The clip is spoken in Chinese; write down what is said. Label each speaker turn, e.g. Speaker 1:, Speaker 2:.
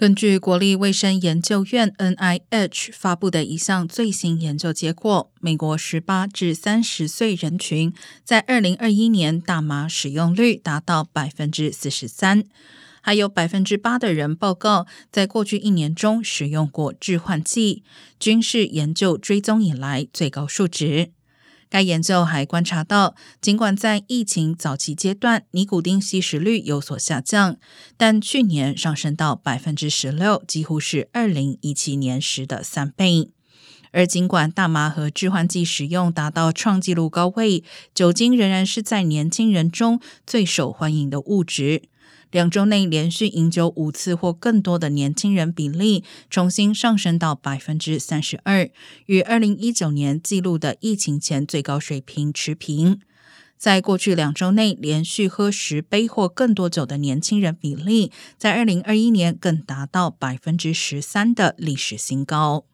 Speaker 1: 根据国立卫生研究院 （NIH） 发布的一项最新研究结果，美国十八至三十岁人群在二零二一年大麻使用率达到百分之四十三，还有百分之八的人报告在过去一年中使用过致幻剂，均是研究追踪以来最高数值。该研究还观察到，尽管在疫情早期阶段，尼古丁吸食率有所下降，但去年上升到百分之十六，几乎是二零一七年时的三倍。而尽管大麻和致幻剂使用达到创纪录高位，酒精仍然是在年轻人中最受欢迎的物质。两周内连续饮酒五次或更多的年轻人比例重新上升到百分之三十二，与二零一九年记录的疫情前最高水平持平。在过去两周内连续喝十杯或更多酒的年轻人比例，在二零二一年更达到百分之十三的历史新高。